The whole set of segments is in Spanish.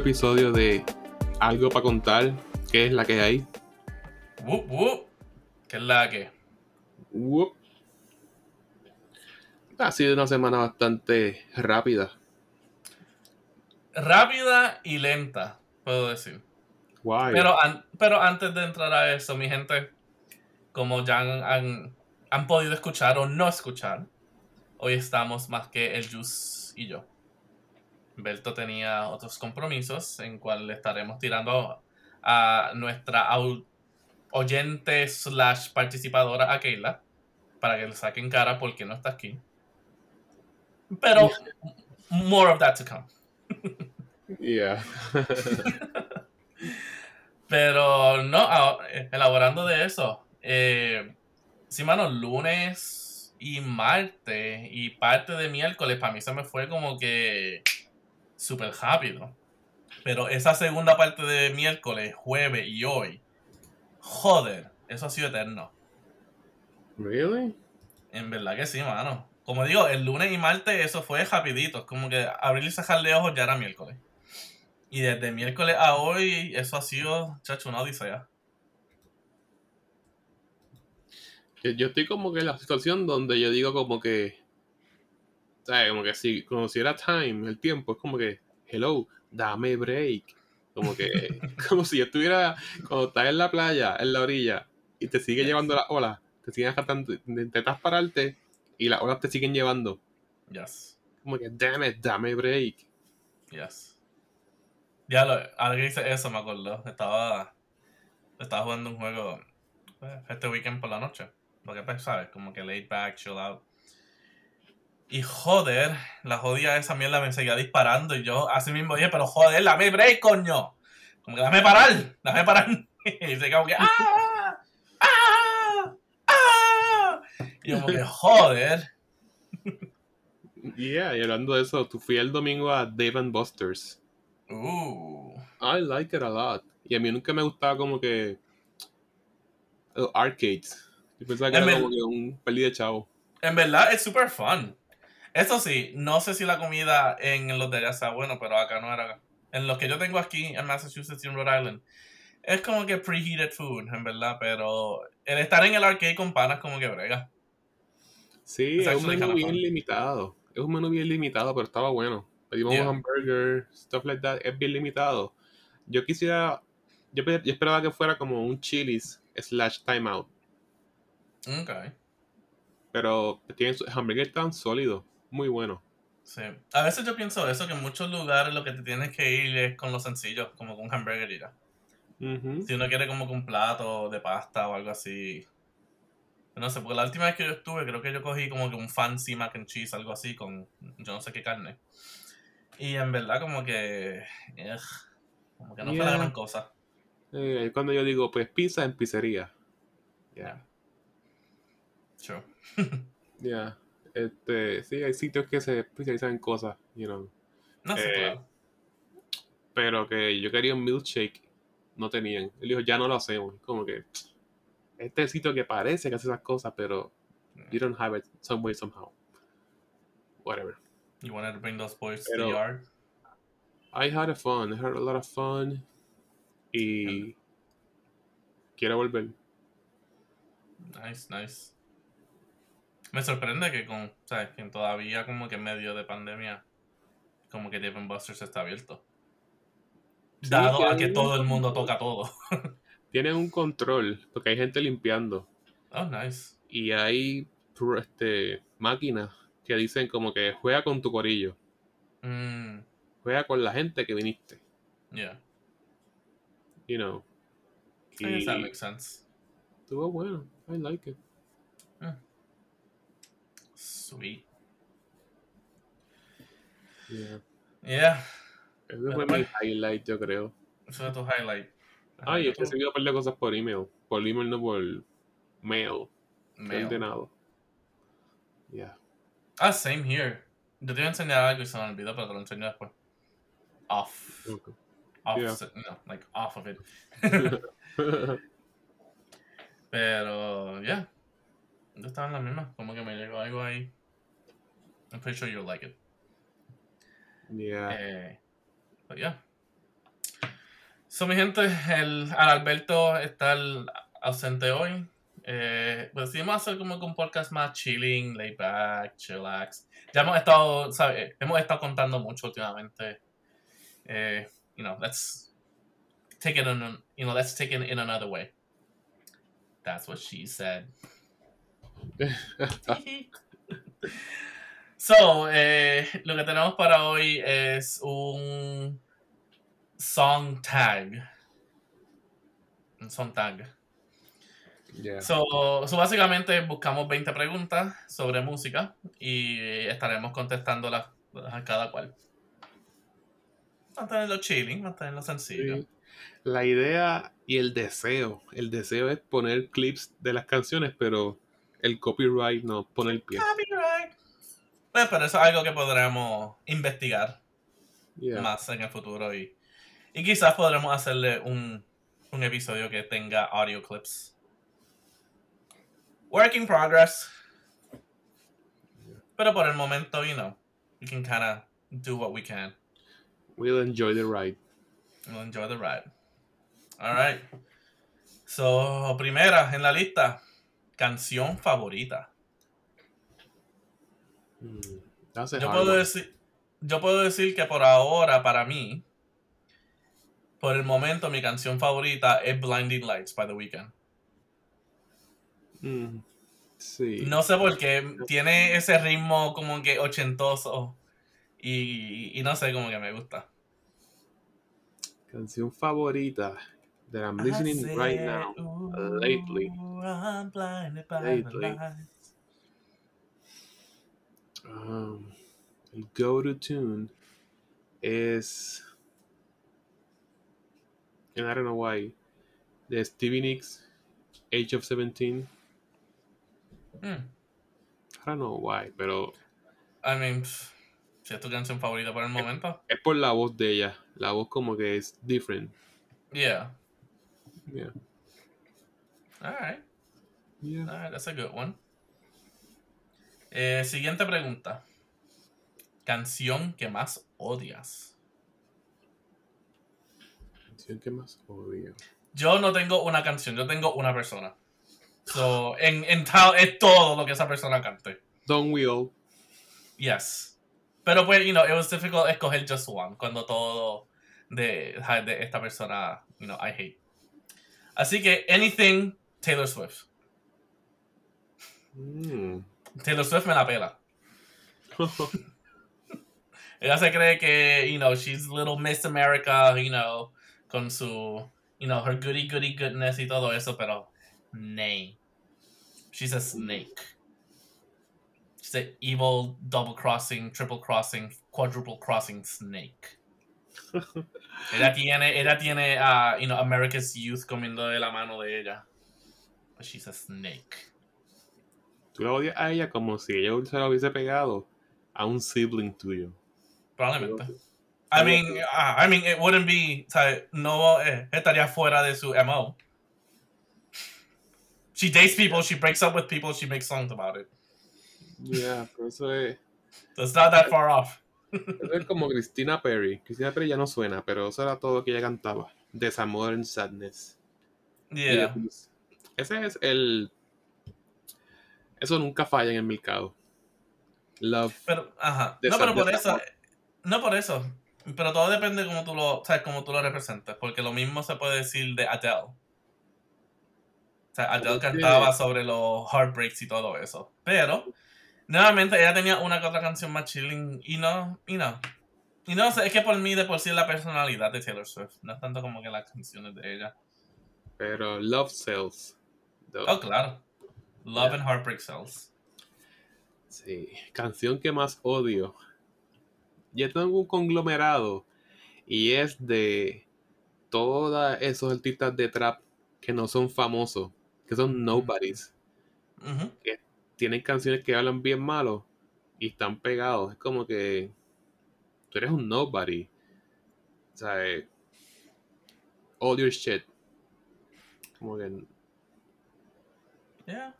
episodio de Algo para contar, que es la que hay. Wup, wup. ¿Qué es la que? Ha sido una semana bastante rápida. Rápida y lenta, puedo decir. Guay. Pero, an- pero antes de entrar a eso, mi gente, como ya han, han, han podido escuchar o no escuchar, hoy estamos más que el Juice y yo. Berto tenía otros compromisos en cual le estaremos tirando a nuestra oyente slash participadora a Keila para que le saquen cara porque no está aquí. Pero more of that to come. Yeah. Pero no, elaborando de eso. Eh, sí, mano, lunes y martes y parte de miércoles para mí se me fue como que súper rápido. Pero esa segunda parte de miércoles, jueves y hoy, joder, eso ha sido eterno. really? En verdad que sí, mano. Como digo, el lunes y martes eso fue rapidito. Es como que abrir y cerrar de ojos ya era miércoles. Y desde miércoles a hoy, eso ha sido, chacho, una odisea. Yo, yo estoy como que en la situación donde yo digo como que. ¿Sabes? Como que si conociera time, el tiempo, es como que, hello, dame break. Como que, como si yo estuviera, cuando estás en la playa, en la orilla, y te sigue llevando las olas, te siguen arrastrando, intentas pararte, y las olas te siguen llevando. Yes, Como que, damn it, dame break. yes. Ya lo, ahora que dice eso me acuerdo. Estaba, estaba jugando un juego eh, este weekend por la noche. Porque pues, sabes, como que laid back, chill out. Y joder, la jodida esa mierda me seguía disparando. Y yo así mismo dije, pero joder, dame break, coño. Como que dame parar, dame parar. y se como que, ¡ah! ¡ah! ¡ah! Y yo como que, joder. Yeah, y hablando de eso, tú fui el domingo a Dave and Buster's. Uh. I like it a lot. Y a mí nunca me gustaba como que los arcades. Yo pensaba que En era como que un peli de chavo. En verdad es super fun. Eso sí, no sé si la comida en los de allá sea bueno, pero acá no era. En los que yo tengo aquí en Massachusetts y en Rhode Island, es como que preheated food, en verdad, pero el estar en el arcade con panas como que brega. Sí, es un menú bien limitado. Es un menú bien limitado, pero estaba bueno. Pedimos Yeah. un hamburger, stuff like that. Es bien limitado. Yo quisiera. Yo, pe- yo esperaba que fuera como un Chili's slash timeout. Ok, Pero tienen sus hamburgues tan sólidos. Muy bueno. sí. A veces yo pienso eso, que en muchos lugares lo que te tienes que ir es con lo sencillo, como con un hamburger y ya. Si uno quiere como con un plato de pasta o algo así. No sé, porque la última vez que yo estuve, creo que yo cogí como que un fancy mac and cheese, algo así, con yo no sé qué carne. Y en verdad como que... ugh, como que no fue la Yeah. gran cosa. Eh, cuando yo digo, pues pizza en pizzería. Yeah. Sure. Ya, este, sí, hay sitios que se especializan en cosas, you know, No sé, Eh, claro. pero que yo quería un milkshake, no tenían. Él dijo, ya no lo hacemos. Como que, este es el sitio que parece que hace esas cosas, pero you don't have it some way, somehow. Whatever. You wanted to bring those boys to pero- the yard? I had a fun, I had a lot of fun, y quiero volver. Nice, nice. Me sorprende que con, ¿sabes? Que todavía como que en medio de pandemia, como que Dave Buster's está abierto. Sí, Dado a que todo el mundo toca todo. Tienen un control, porque hay gente limpiando. Oh, nice. y hay este, máquinas que dicen como que juega con tu corillo, Mm, juega con la gente que viniste, yeah. you know. I guess that makes sense. estuvo bueno, I like it. Sweet. Yeah. Yeah. Ese Pero fue mi highlight, yo creo. Eso es tu highlight. Es que he recibido un par de cosas por email. Por email, no por mail. Mail. Ordenado. Yeah. Ah, same here. Yo te iba a enseñar algo y se me olvidó, pero te lo enseño después. Off. Okay. Off. Yeah. No, like off of it. Pero, yeah. Yo estaba en la misma. Como que me llegó algo ahí. I'm pretty sure you'll like it. yeah. Eh, but yeah. So, mi gente, el Alberto está el- ausente hoy. Eh, pues decidimos hacer como un podcast más chilling, laid back, chillax. Ya hemos estado, ¿sabes? Hemos estado contando mucho últimamente. Eh, you know, let's take it in, you know, let's take it in another way. That's what she said. so, eh, lo que tenemos para hoy es un song tag. Un song tag. Yeah. So, so básicamente buscamos 20 preguntas sobre música y estaremos contestándolas a cada cual. Mantenerlo chilling, mantenerlo sencillo. Sí. La idea y el deseo. El deseo es poner clips de las canciones, pero el copyright no pone el pie. Pues, pero eso es algo que podremos investigar Yeah. más en el futuro y, y quizás podremos hacerle un, un episodio que tenga audio clips. Work in progress. Pero por el momento, you know, we can kind of do what we can. We'll enjoy the ride. We'll enjoy the ride. All right. So, primera en la lista, canción favorita. Mm, Yo puedo decir, yo puedo decir que por ahora, para mí, por el momento, mi canción favorita es Blinding Lights by The Weeknd. Mm, sí. No sé por qué, tiene ese ritmo como que ochentoso y, y no sé, como que me gusta. Canción favorita that I'm listening right now. "Ooh, lately. I'm blinded by the Lately. Lights." Um, go-to tune is, and I don't know why, de Stevie Nicks, Age of 17. Hmm. I don't know why, pero I mean, si es tu canción favorita por el momento. es por la voz de ella. La voz como que es different. Yeah. Yeah. Alright. Yeah. Alright, that's a good one. Eh, siguiente pregunta. Canción que más odias. Canción que más odio. Yo no tengo una canción, yo tengo una persona. So, en, en tal, es todo lo que esa persona cante. Don't we all? Yes. Pero pues, you know, it was difficult escoger just one cuando todo de, de esta persona, you know, I hate. Así que, anything Taylor Swift. Mm. Taylor Swift me la pela. Ella se cree que, you know, she's little Miss America, you know, con su, you know, her goody goody goodness y todo eso, pero nay. She's a snake. She's an evil double crossing, triple crossing, quadruple crossing snake. Ella tiene, ella tiene, uh, you know, America's youth comiendo de la mano de ella. But she's a snake. Tú la odias a ella como si ella se la hubiese pegado a un sibling tuyo. Probablemente. I mean, uh, I mean, it wouldn't be, o sea, no eh, estaría fuera de su MO. She dates people, she breaks up with people, she makes songs about it. Yeah, pero eso es, it's not that far off. eso es como Christina Perry. Christina Perry ya no suena, pero eso era todo lo que ella cantaba. Desamor and Sadness. Yeah. Y Ese es el. Eso nunca falla en el mercado. Love. Pero, ajá. No, pero por eso, no por eso. Pero todo depende de cómo tú lo, sabes, cómo tú lo representes. Porque lo mismo se puede decir de Adele. O sea, Adele cantaba sobre los heartbreaks y todo eso. Pero, nuevamente, ella tenía una que otra canción más chilling y no, y no. Y no sé, es que por mí de por sí es la personalidad de Taylor Swift. No es tanto como que las canciones de ella. Pero Love Sells. though. Oh, claro. Love Yeah. and Heartbreak Cells. Sí. Canción que más odio. Yo tengo un conglomerado. Y es de todos esos artistas de trap que no son famosos. Que son nobodies. Ujú. Tienen canciones que hablan bien malo. Y están pegados. Es como que. Tú eres un nobody. O sea, eh, all your shit. Como que. Yeah.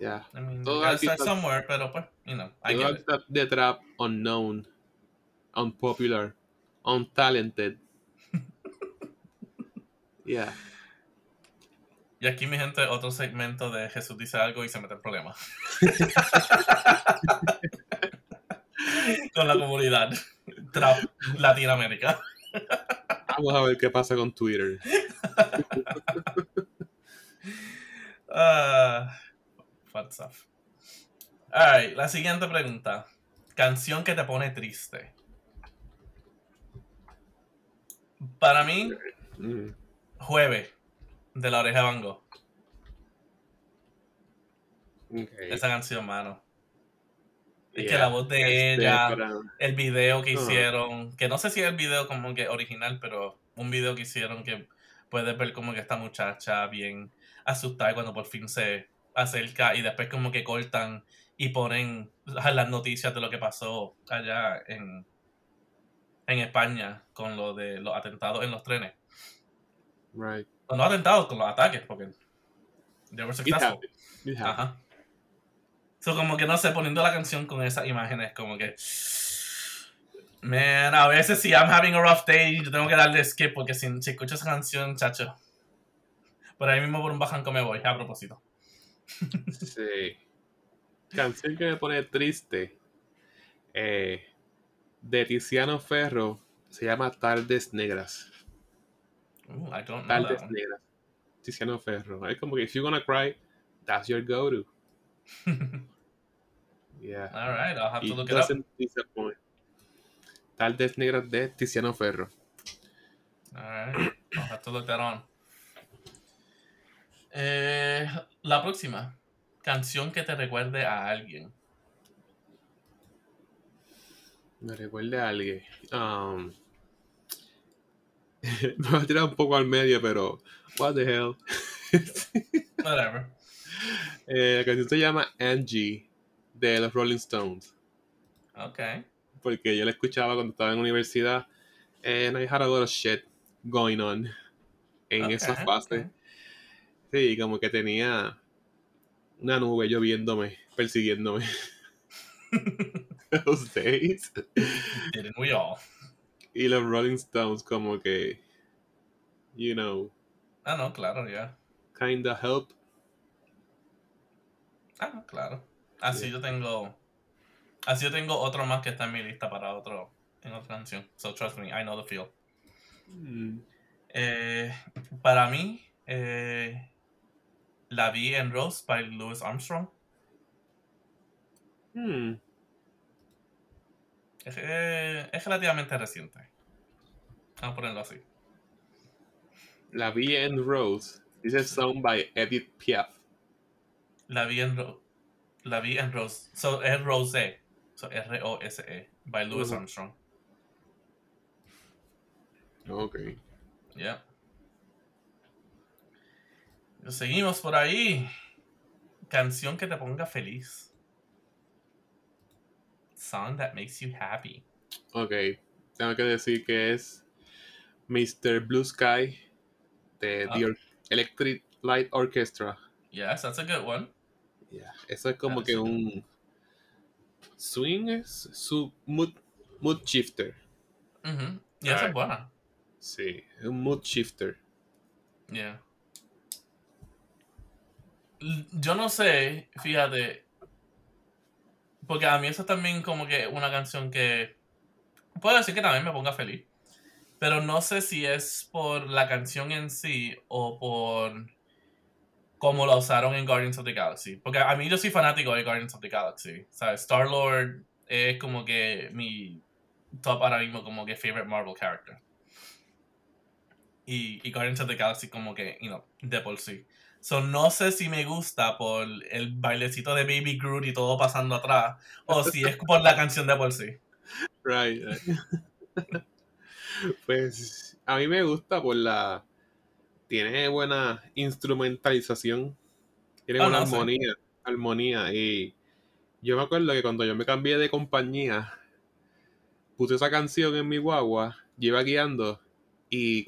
Ya. I mean, Todo gotta start somewhere, pero pues, you know, I get it. de trap unknown, unpopular, untalented. Yeah. Y aquí, mi gente, otro segmento de Jesús dice algo y se mete en problemas. Con la comunidad trap Latinoamérica. Vamos a ver qué pasa con Twitter. Uh, stuff. Alright, la siguiente pregunta. Canción que te pone triste. Para mí. Jueves, de la oreja de Van Gogh. Okay. Esa canción, mano. Es que la voz de Este, ella, el video que hicieron, que no sé si es el video como que original, pero un video que hicieron que puedes ver como que esta muchacha bien asustada cuando por fin se acerca y después como que cortan y ponen las noticias de lo que pasó allá en, en España con lo de los atentados en los trenes. Right. No, no atentados, con los ataques, porque they were successful. It. Ajá. So, como que no sé, poniendo la canción con esas imágenes, como que. Man, a veces si I'm having a rough day, yo tengo que darle skip porque si, si escucho esa canción, chacho. Por ahí mismo por un bajanco me voy, a propósito. Sí. Canción que me pone triste. eh, de Tiziano Ferro. Se llama Tardes Negras. Ooh, I don't know Tardes. Negras. Tiziano Ferro. Es como que if you're gonna cry, that's your go-to. Yeah. Alright, I'll have to It look it up. disappoint. Tardes Negras de Tiziano Ferro. Alright, I'll have to look that on. Eh, la próxima. Canción que te recuerde a alguien. Me recuerda a alguien. Um, me voy a tirar un poco al medio, pero. What the hell. Whatever. Eh, la canción se llama Angie de los Rolling Stones. Okay. Porque yo la escuchaba cuando estaba en universidad. And I had a lot of shit going on en okay, esa fase. okay. Sí, como que tenía una nube lloviéndome, persiguiéndome. Those days. Didn't we all? Y los Rolling Stones, como que. You know, Ah, no, claro, ya. kinda help. Ah, no, claro. Así Yeah. yo tengo. Así yo tengo otro más que está en mi lista para otro. En otra canción. So trust me, I know the feel. Mm, Eh, para mí, eh, la vi en Rose by Louis Armstrong. hmm. Es, eh, es relativamente reciente. Vamos a ponerlo así. La vi en Rose. Dice song by Edith Piaf. La vi en Rose. La vi en Rose. So, es Rose. So, R-O-S-E. By Louis. Armstrong. Ok. Yeah. Seguimos por ahí. Canción que te ponga feliz. Song that makes you happy. Ok. Tengo que decir que es Mr. Blue Sky de Ah. The Electric Light Orchestra. Yes, that's a good one. Yeah. Eso es como que un swing es su mood, mood shifter. Mhm. Y esa es buena. Sí, es un mood shifter. Yeah. Yo no sé, fíjate. Porque a mí eso también como que una canción que puedo decir que también me ponga feliz. Pero no sé si es por la canción en sí o por cómo la usaron en Guardians of the Galaxy. Porque a mí yo soy fanático de Guardians of the Galaxy. ¿Sabes? Star-Lord es como que mi top ahora mismo como que favorite Marvel character. Y, y Guardians of the Galaxy como que, you know, de por sí. So, no sé si me gusta por el bailecito de Baby Groot y todo pasando atrás, o si es por la canción de por sí. Right. right. pues a mí me gusta por la. Tiene buena instrumentalización. Tiene Oh, no, sí. armonía. Armonía. Y yo me acuerdo que cuando yo me cambié de compañía, puse esa canción en mi guagua, iba guiando y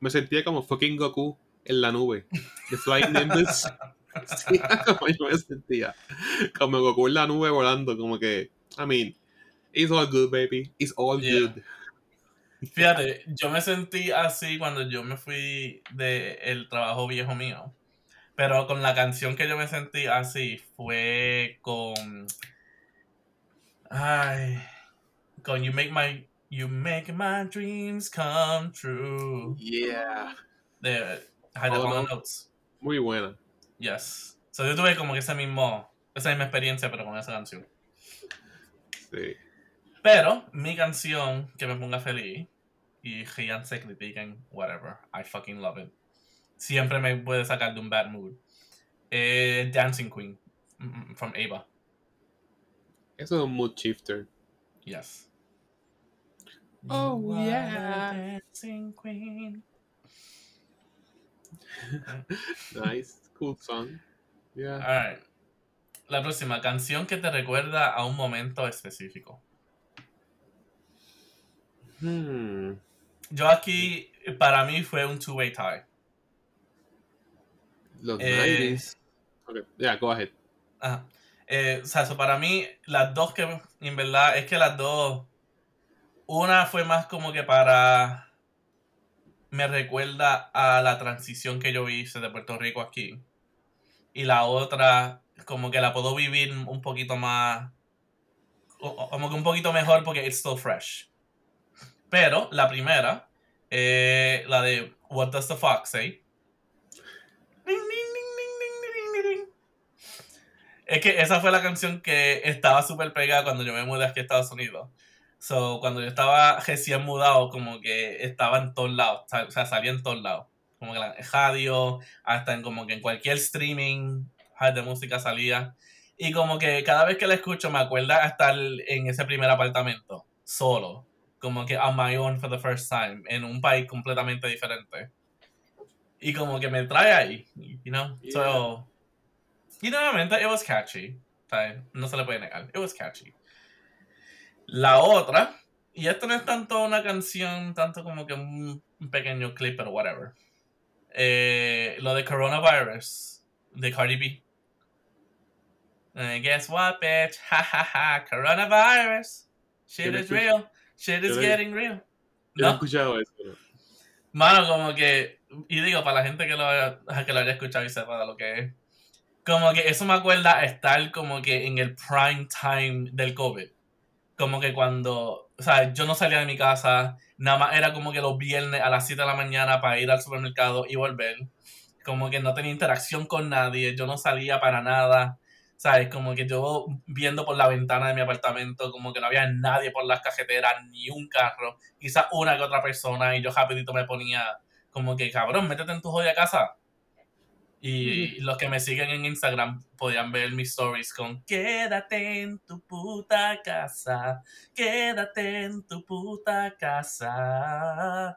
me sentía como fucking Goku en la nube. The Flying Nimbus. Sí, como yo me sentía. Como Goku en la nube volando, como que. I mean, it's all good, baby. It's all Yeah. good. Fíjate, yo me sentí así cuando yo me fui del trabajo viejo mío. Pero con la canción que yo me sentí así fue con. Ay. Con You Make My. You Make My Dreams Come True. Yeah. De High oh, no. Notes. Muy buena. Yes. So yo tuve como que ese mismo. Esa misma experiencia, pero con esa canción. Sí. Pero mi canción que me ponga feliz y se critiquen, whatever, I fucking love it. Siempre me puede sacar de un bad mood. Eh, Dancing Queen mm, from Ava. Eso es un mood shifter. Yes. Oh, You yeah. Dancing Queen. Nice. Cool song. Yeah. Alright. La próxima canción que te recuerda a un momento específico. Hmm. Yo aquí, para mí fue un two-way tie. Los Eh, 90s. Okay. Yeah, go ahead. Ajá. Eh, o sea, so para mí, las dos que, en verdad, es que las dos, una fue más como que para, me recuerda a la transición que yo hice de Puerto Rico aquí. Y la otra, como que la puedo vivir un poquito más, como que un poquito mejor porque it's still fresh. Pero la primera, eh, la de What Does the Fox Say? Es que esa fue la canción que estaba súper pegada cuando yo me mudé aquí a Estados Unidos. So, cuando yo estaba recién mudado, como que estaba en todos lados, o sea, salía en todos lados. Como que en radio, hasta en como que en cualquier streaming de música salía. Y como que cada vez que la escucho me acuerda estar en ese primer apartamento, solo. Como que on my own for the first time, en un país completamente diferente. Y como que me trae ahí, you know? So, y nuevamente, it was catchy. No se le puede negar. It was catchy. La otra, y esto no es tanto una canción, tanto como que un, pequeño clip, pero whatever. Eh, lo de Coronavirus, de Cardi B. Eh, guess what, bitch? Ha ha ha, Coronavirus. Shit is real. Shit is getting real. Yo no he escuchado eso. ¿no? Mano, como que. Y digo, para la gente que lo, haya, que lo haya escuchado y sepa de lo que es. Como que eso me acuerda estar como que en el prime time del COVID. Como que cuando. O sea, yo no salía de mi casa. Nada más era como que los viernes a las 7 de la mañana para ir al supermercado y volver. Como que no tenía interacción con nadie. Yo no salía para nada. ¿Sabes? Como que yo viendo por la ventana de mi apartamento, como que no había nadie por las cajeteras, ni un carro quizás una que otra persona y yo rapidito me ponía como que cabrón, métete en tu jodida casa. Y los que me siguen en Instagram podían ver mis stories con quédate en tu puta casa, quédate en tu puta casa,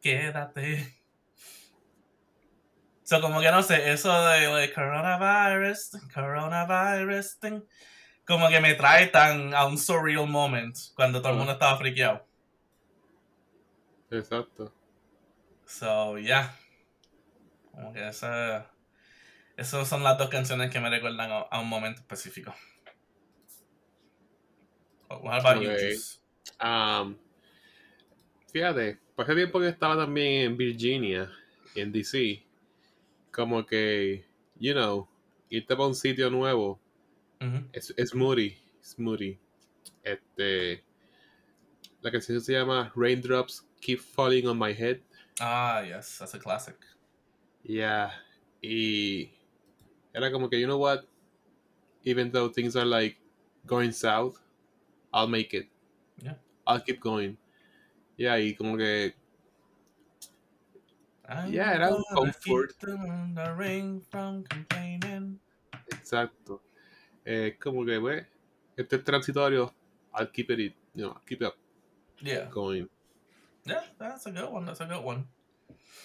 quédate. So, como que no sé, eso de, coronavirus, coronavirus, thing, como que me trae tan a un surreal moment cuando todo el mundo estaba friqueado. Exacto. So, yeah. Como que esa, esas son las dos canciones que me recuerdan a, a un momento específico. What about Okay. Um, fíjate, por ese tiempo que estaba también en Virginia, en DC, como que, you know, irte para un sitio nuevo Ujú. es, es moody, es moody. Este, la canción se llama Raindrops Keep Falling on My Head. Ah, yes, that's a classic. Yeah, y era como que, you know what, even though things are like going south, I'll make it. Yeah. I'll keep going. Yeah, y como que I'm Yeah, era un comfort. keep them the ring from complaining. Exacto. Eh, como que, pues, este es transitorio. I'll keep it, you know, keep it Yeah. going. Yeah, that's a good one. That's a good one.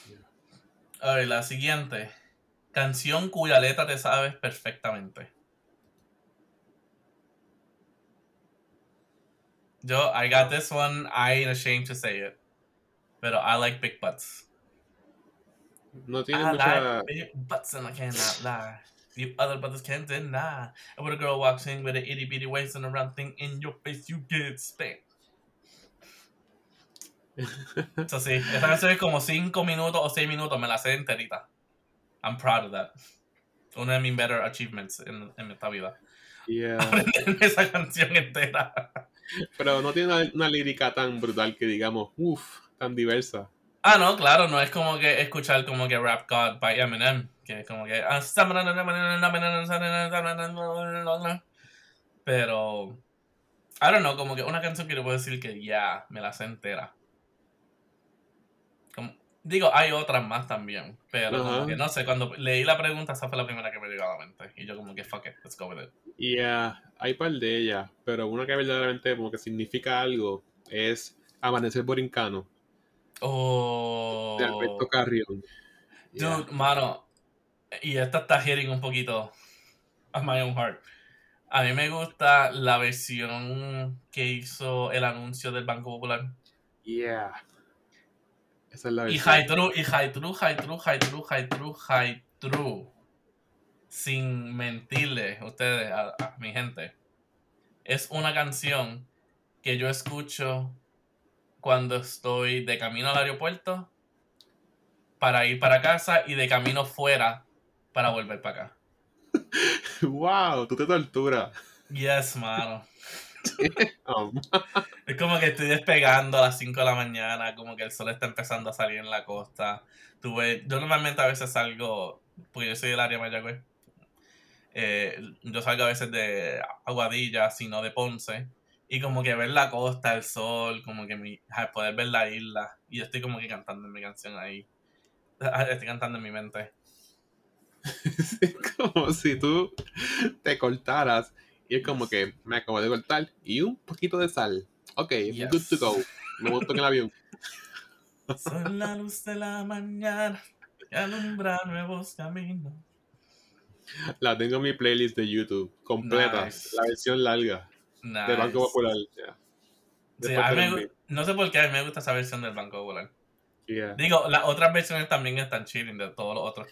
Yeah. A ver, la siguiente. Canción cuya letra te sabes perfectamente. Yo, I got this one. I ain't ashamed to say it. Pero I like big butts. No tiene I mucha. like big butts and I cannot lie. You other brothers can't deny. And when a girl walks in with an itty bitty waist and a round thing in your face, you get spanked. Eso sí, esta canción es como 5 minutos o 6 minutos, me la sé enterita. I'm proud of that. Uno de mis better achievements en, en esta vida. Yeah. Aprenderme esa canción entera. Pero no tiene una, una lírica tan brutal que digamos, uff, tan diversa. Ah, no, claro, no es como que escuchar como que Rap God by Eminem, que es como que... ah, Pero... I don't know, como que una canción que le puedo decir que ya, me la sé entera. Digo, hay otras más también, pero como Ajá. que no sé, cuando leí la pregunta, esa fue la primera que me llegó a la mente. Y yo como que, fuck it, let's go with it. Y ah, hay par de ellas, pero una que verdaderamente como que significa algo es Amanecer Borincano Oh... de Alberto Carrión. Yeah. Dude, mano, y esta está hitting un poquito a my own heart. A mí me gusta la versión que hizo el anuncio del Banco Popular. Yeah. Esa es la Y high true, y high true, high true, high true, high true, high true. Sin mentirle a ustedes, a, a mi gente. Es una canción que yo escucho cuando estoy de camino al aeropuerto para ir para casa y de camino fuera para volver para acá. Wow, tú te torturas. Yes, mano. Es como que estoy despegando a las 5 de la mañana, como que el sol está empezando a salir en la costa. Tuve, yo normalmente a veces salgo, porque yo soy del área de Mayagüez, eh, yo salgo a veces de Aguadilla, sino de Ponce, y como que ver la costa, el sol, como que mi, poder ver la isla, y yo estoy como que cantando mi canción ahí. Estoy cantando en mi mente. es como si tú te cortaras y es como que me acabo de cortar y un poquito de sal. Ok, Yes. good to go. Me monto en el avión. Soy la luz de la mañana que alumbra nuevos caminos. La tengo en mi playlist de YouTube, completa, Nice. la versión larga de Banco Nice. Popular. yeah. Sí, me no sé por qué a mí me gusta esa versión del Banco Popular. Yeah. Digo, las otras versiones también están chilling de todos los otros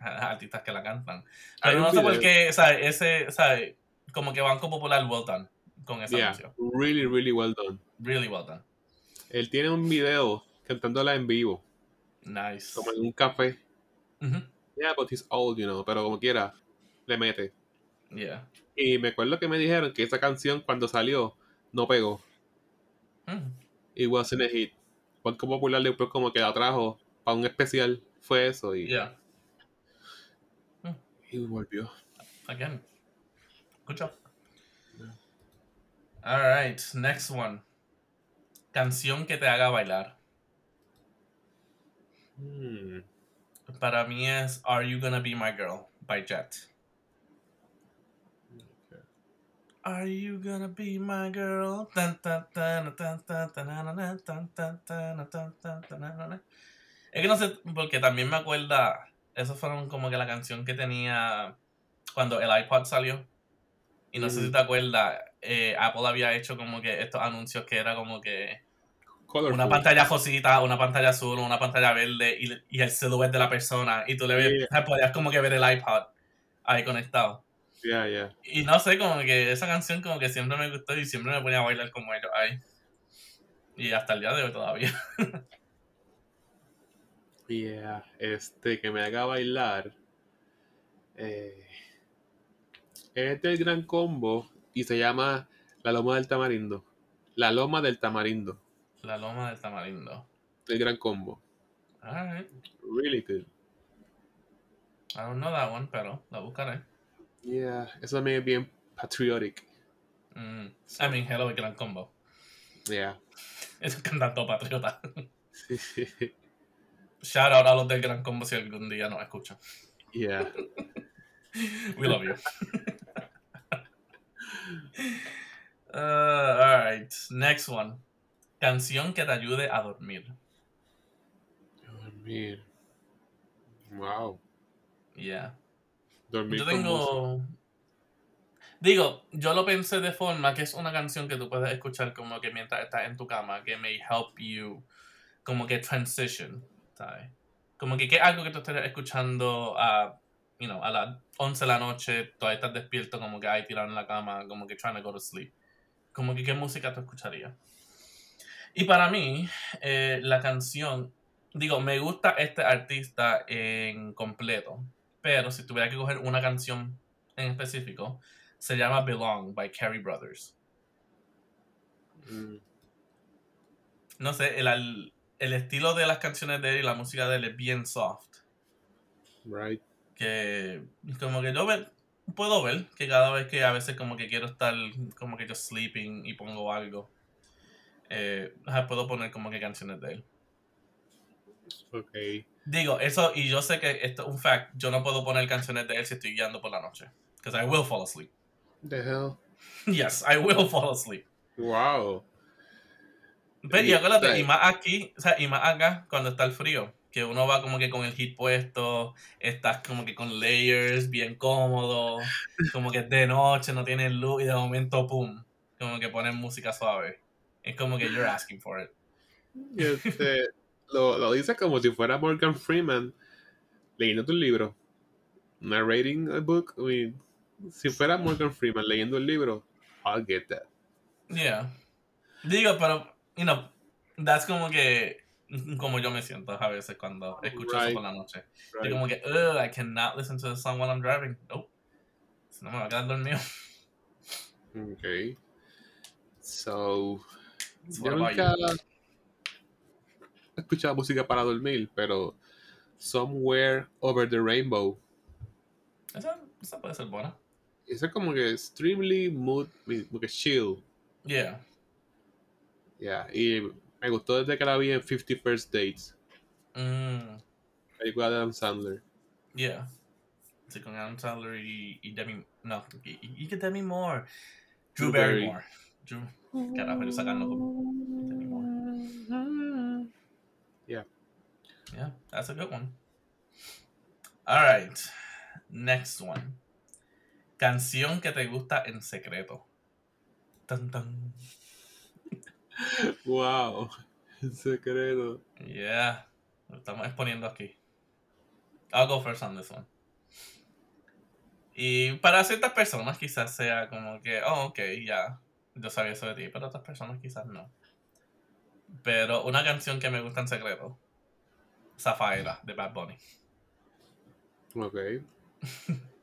artistas que la cantan. Pero no sé por qué, ¿sabes? Ese, ¿sabes? Como que Banco Popular well done con esa Yeah, canción. really, really well done. Really well done. Él tiene un video cantándola en vivo, Nice. como en un café. Yeah, but he's old, you know, pero como quiera, le mete. Yeah. Y me acuerdo que me dijeron que esa canción cuando salió no pegó. Mm. It wasn't a hit. Banco Popular después como que la trajo para un especial. Fue eso y, Yeah. y volvió. Again. Good job. Alright, next one. Canción que te haga bailar. Hmm. Para mí es Are You Gonna Be My Girl by Jet. Are you gonna be my girl? Es que no sé, porque también me acuerda, eso fueron como que la canción que tenía cuando el iPod salió. Y no sé si Mm. te acuerdas, eh, Apple había hecho como que estos anuncios que era como que Colorful. una pantalla rosita, una pantalla azul, una pantalla verde y, y el silhouette de la persona. Y tú le ves, podías como que ver el iPod ahí conectado. Yeah, yeah. Y no sé, como que esa canción como que siempre me gustó y siempre me ponía a bailar como ellos ahí. Y hasta el día de hoy todavía. Yeah. Este, que me haga bailar. Eh, es del Gran Combo y se llama La Loma del Tamarindo. La Loma del Tamarindo. La loma del tamarindo. Del Gran Combo. Alright. Really good. I don't know that one, pero la buscaré. Yeah. Eso también es bien patriotic. Mm. I mean, hello, el gran combo. Yeah. Es un cantante patriota. Shout out a los del gran combo si algún día nos escuchan. yeah. We love you. Uh, alright, next one. Canción que te ayude a dormir. Dormir. Wow. Yeah. Dormir Yo tengo. Digo, yo lo pensé de forma que es una canción que tú puedes escuchar como que mientras estás en tu cama, que may help you, como que transition, ¿sabes? Como que, que es algo que tú estés escuchando a, you know, a las 11 de la noche, todavía estás despierto, como que ahí tirado en la cama, como que trying to go to sleep. Como que, ¿qué música tú escucharías? Y para mí, eh, la canción, digo, me gusta este artista en completo, pero si tuviera que coger una canción en específico, se llama Belong by Carrie Brothers. Mm, No sé, el, el estilo de las canciones de él y la música de él es bien soft. right. Que como que yo ve- puedo ver que cada vez que a veces como que quiero estar como que yo sleeping y pongo algo, eh, puedo poner como que canciones de él. Ok. Digo, eso, y yo sé que esto es un fact, yo no puedo poner canciones de él si estoy guiando por la noche. Because I will fall asleep. The hell. Yes, I will fall asleep. Wow. Pero y acuérdate, y más aquí, o sea, y más acá, cuando está el frío, que uno va como que con el hit puesto, estás como que con layers, bien cómodo, como que es de noche, no tienes luz, y de momento, pum, como que ponen música suave. Es como que you're asking for it. Este, lo, lo dice como si fuera Morgan Freeman leyendo tu libro. Narrating a book. I mean, si fuera Morgan Freeman leyendo el libro, I'll get that. Yeah. Digo, pero, you know, that's como que, como yo me siento a veces cuando escucho eso Right. por la noche. Right. Yo como que, ugh, I cannot listen to the song while I'm driving. Nope. Si no me va a quedar dormido. Okay. So, So yo nunca he escuchado música para dormir, pero Somewhere Over the Rainbow. Esa, esa puede ser buena. Eso es como que extremely mood, como que chill. Yeah. Yeah. Y me gustó desde que la vi en 50 First Dates, Mm, película de Adam Sandler. yeah. Sí, con Adam Sandler y, y Demi... No, y, y, Demi Moore. Drew Drew Barry. Barrymore. Drew... Carajo, yo sacando como... Demi Moore. Yeah. Yeah, that's a good one. Alright. Next one. Canción que te gusta en secreto. Tan, tan. Wow. En secreto. Yeah. Lo estamos exponiendo aquí. I'll go first on this one. Y para ciertas personas quizás sea como que, oh, ok, ya, yo sabía eso de ti, pero otras personas quizás no. Pero una canción que me gusta en secreto, Zafaira, de Bad Bunny. Ok.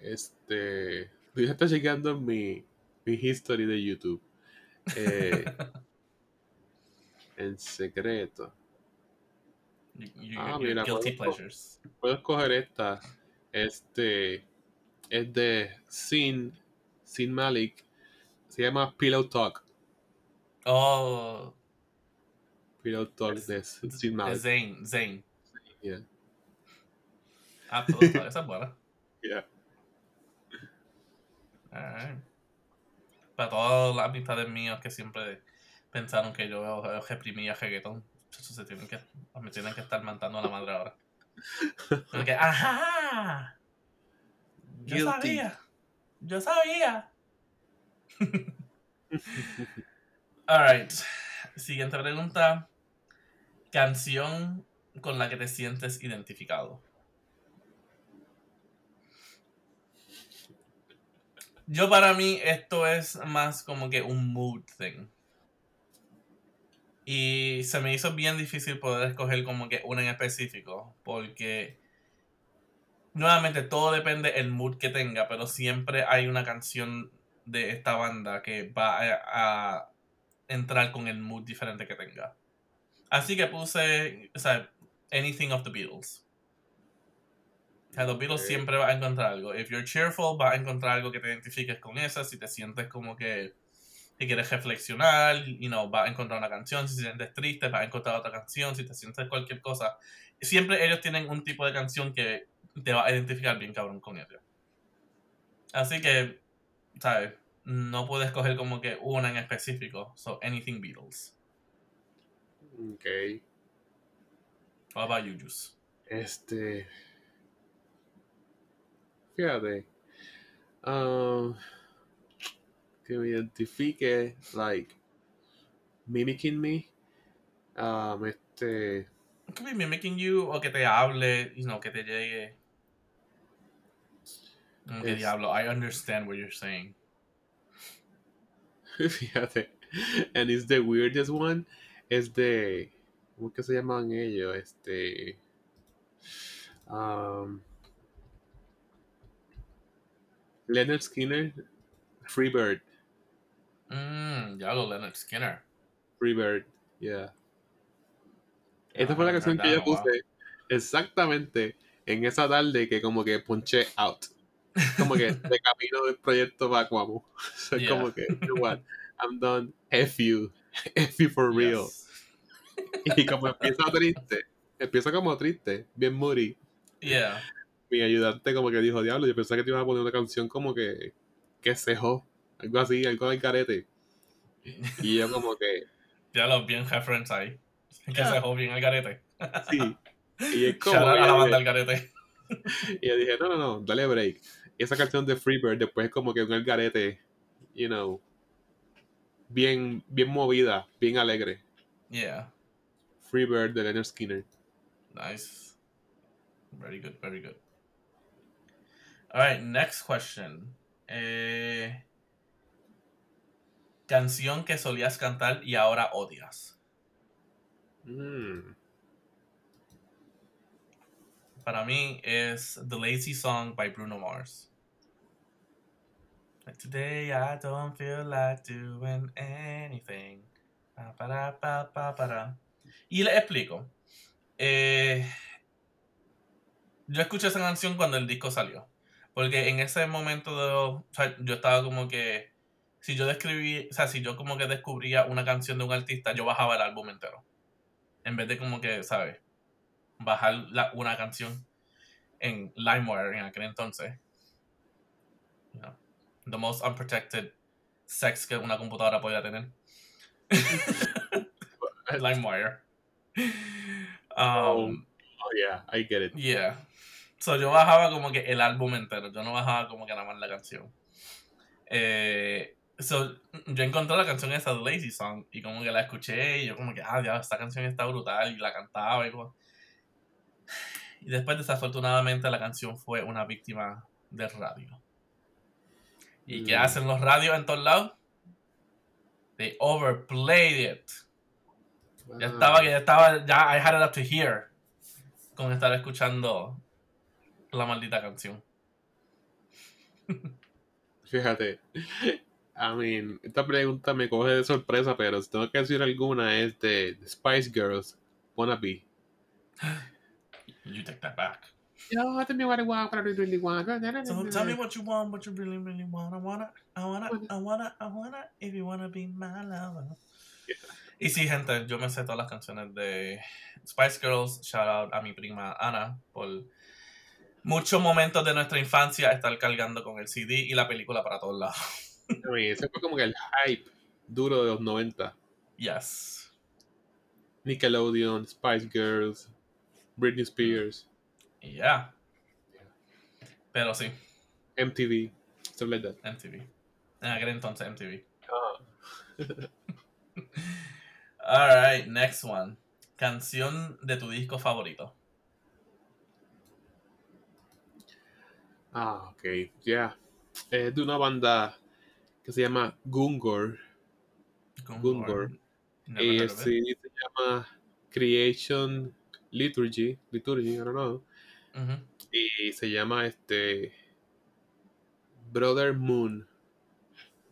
Este. A estar chequeando mi, mi history de YouTube. Eh, en secreto. You- you- Ah, mira, guilty puedo- pleasures. Puedo escoger esta. Este. Es de Sin. Sin Malik. Se llama Pillow Talk. Oh, Pillow Talk Es- de Sin es Malik. Zayn, Zayn. Yeah. Ah, pero esa esa es buena. Yeah. Alright. Para todas las amistades mías que siempre pensaron que yo reprimía reggaetón, eso se tienen que, me tienen que estar mandando a la madre ahora. Como que, ¡ajá! Yo Guilty. sabía. Yo sabía. Alright. Siguiente pregunta. Canción con la que te sientes identificado. Yo para mí esto es más como que un mood thing. Y se me hizo bien difícil poder escoger como que una en específico. Porque nuevamente todo depende del mood que tenga. Pero siempre hay una canción de esta banda que va a, a entrar con el mood diferente que tenga. Así que puse, o sea, Anything of the Beatles. Sea, los Beatles siempre va a encontrar algo. If you're cheerful, va a encontrar algo que te identifiques con esa. Si te sientes como que, que quieres reflexionar, you know, va a encontrar una canción. Si te sientes triste, va a encontrar otra canción. Si te sientes cualquier cosa. Siempre ellos tienen un tipo de canción que te va a identificar bien cabrón con ellos. Así que, ¿sabes? No puedes coger como que una en específico. So, anything Beatles. Ok. What about you, Juice? Este. Fíjate. um, que me identifique, like, mimicking me. Um, este. It could be mimicking you o que te hable, you know, que te llegue. Como que diablo, I understand what you're saying. Fíjate. And it's the weirdest one. Es de. ¿Cómo que se llaman ellos? Este. Um, Leonard Skinner. Freebird. Mmm, ya lo Leonard Skinner. Freebird, yeah. Esta Ah, fue la canción que yo wow. puse exactamente en esa tarde que como que punché out. Como que de camino del proyecto para Cuamo. So, Yeah. como que, you know what, I'm done. F you. F you for real. Yes. Y como empieza triste, empieza como triste, bien moody. Yeah. Mi ayudante como que dijo, diablo, yo pensaba que te iban a poner una canción como que, que cejó. Algo así, algo del carete. Y yo como que, Ya lo bien reference ahí. Que Yeah. se dejó bien al garete. sí. Y es como que a la yo banda al. Y yo dije, no, no, no, dale break. Y esa canción de Freebird después es como que un algarete, you know, bien, bien movida, bien alegre. Yeah. Freebird de Leonard Skinner. Nice. Very good, very good. Alright, next question. Eh, canción que solías cantar y ahora odias. Mm. Para mí es The Lazy Song by Bruno Mars. Like, Today I don't feel like doing anything. Pa, para, pa, pa, para. Y le explico. Eh, yo escuché esa canción cuando el disco salió. Porque en ese momento de, o sea, yo estaba como que. Si yo describí, o sea, si yo como que descubría una canción de un artista, yo bajaba el álbum entero. En vez de como que, ¿sabes? Bajar la- una canción en LimeWire en aquel entonces. You know, the most unprotected sex que una computadora podía tener. LimeWire. Um, Oh, yeah, I get it. Yeah. So yo bajaba como que el álbum entero, yo no bajaba como que nada más la canción. Eh, so, yo encontré la canción esa de Lazy Song y como que la escuché y yo como que, ah, ya, esta canción está brutal y la cantaba y como... Y después desafortunadamente la canción fue una víctima del radio. ¿Y qué Mm. hacen los radios en todos lados? They overplayed it. Ya Ah, estaba, que ya estaba, ya I had it up to here con estar escuchando la maldita canción. Fíjate. I mean, esta pregunta me coge de sorpresa, pero si tengo que decir alguna es de The Spice Girls, Wannabe. You take that back. Yo, tell me what I want, what I really want. So tell me what you want, what you really, really want. I wanna, I wanna, I wanna, I wanna, if you wanna be my lover. Y sí, gente, yo me sé todas las canciones de Spice Girls. Shout out a mi prima Ana por muchos momentos de nuestra infancia estar cargando con el CD y la película para todos lados. Ese fue como que el hype duro de los 90. Yes. Nickelodeon, Spice Girls, Britney Spears, Y ya. Pero sí, MTV, stuff like that. MTV. En aquel entonces MTV. Ah. Alright, next one. Canción de tu disco favorito. Ah, ok, ya. Es de una banda que se llama Gungor. Gungor. Y el. CD se llama Creation Liturgy. Liturgy, I don't know. Y se llama este. Brother Moon.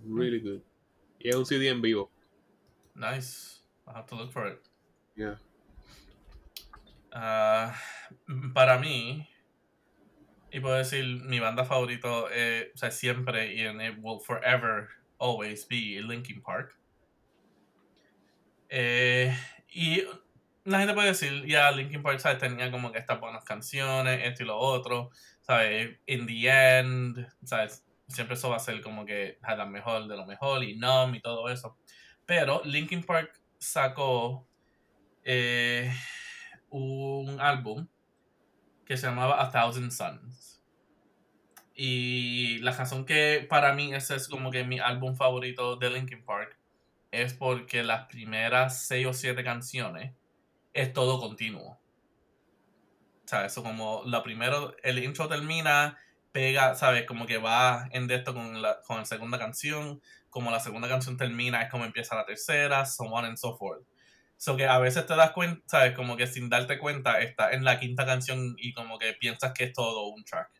Really good. Y es un CD en vivo. Nice. I'll have to look for it. Yeah. Ah, para mí, y puedo decir, mi banda favorito, eh, o sea, siempre y en it will forever always be Linkin Park. Eh, y la gente puede decir, ya, Linkin Park, ¿sabes? Tenía como que estas buenas canciones, esto y lo otro, ¿sabes? In the end, ¿sabes? Siempre eso va a ser como que la mejor de lo mejor y Numb y todo eso. Pero Linkin Park sacó eh, un álbum que se llamaba A Thousand Suns. Y la razón que para mí ese es como que mi álbum favorito de Linkin Park es porque las primeras seis o siete canciones es todo continuo. O sea, eso como lo primero, el intro termina, pega, ¿sabes? Como que va en de esto con la, con la segunda canción, como la segunda canción termina, es como empieza la tercera, so on and so forth. So que a veces te das cuenta, ¿sabes? Como que sin darte cuenta, está en la quinta canción y como que piensas que es todo un track.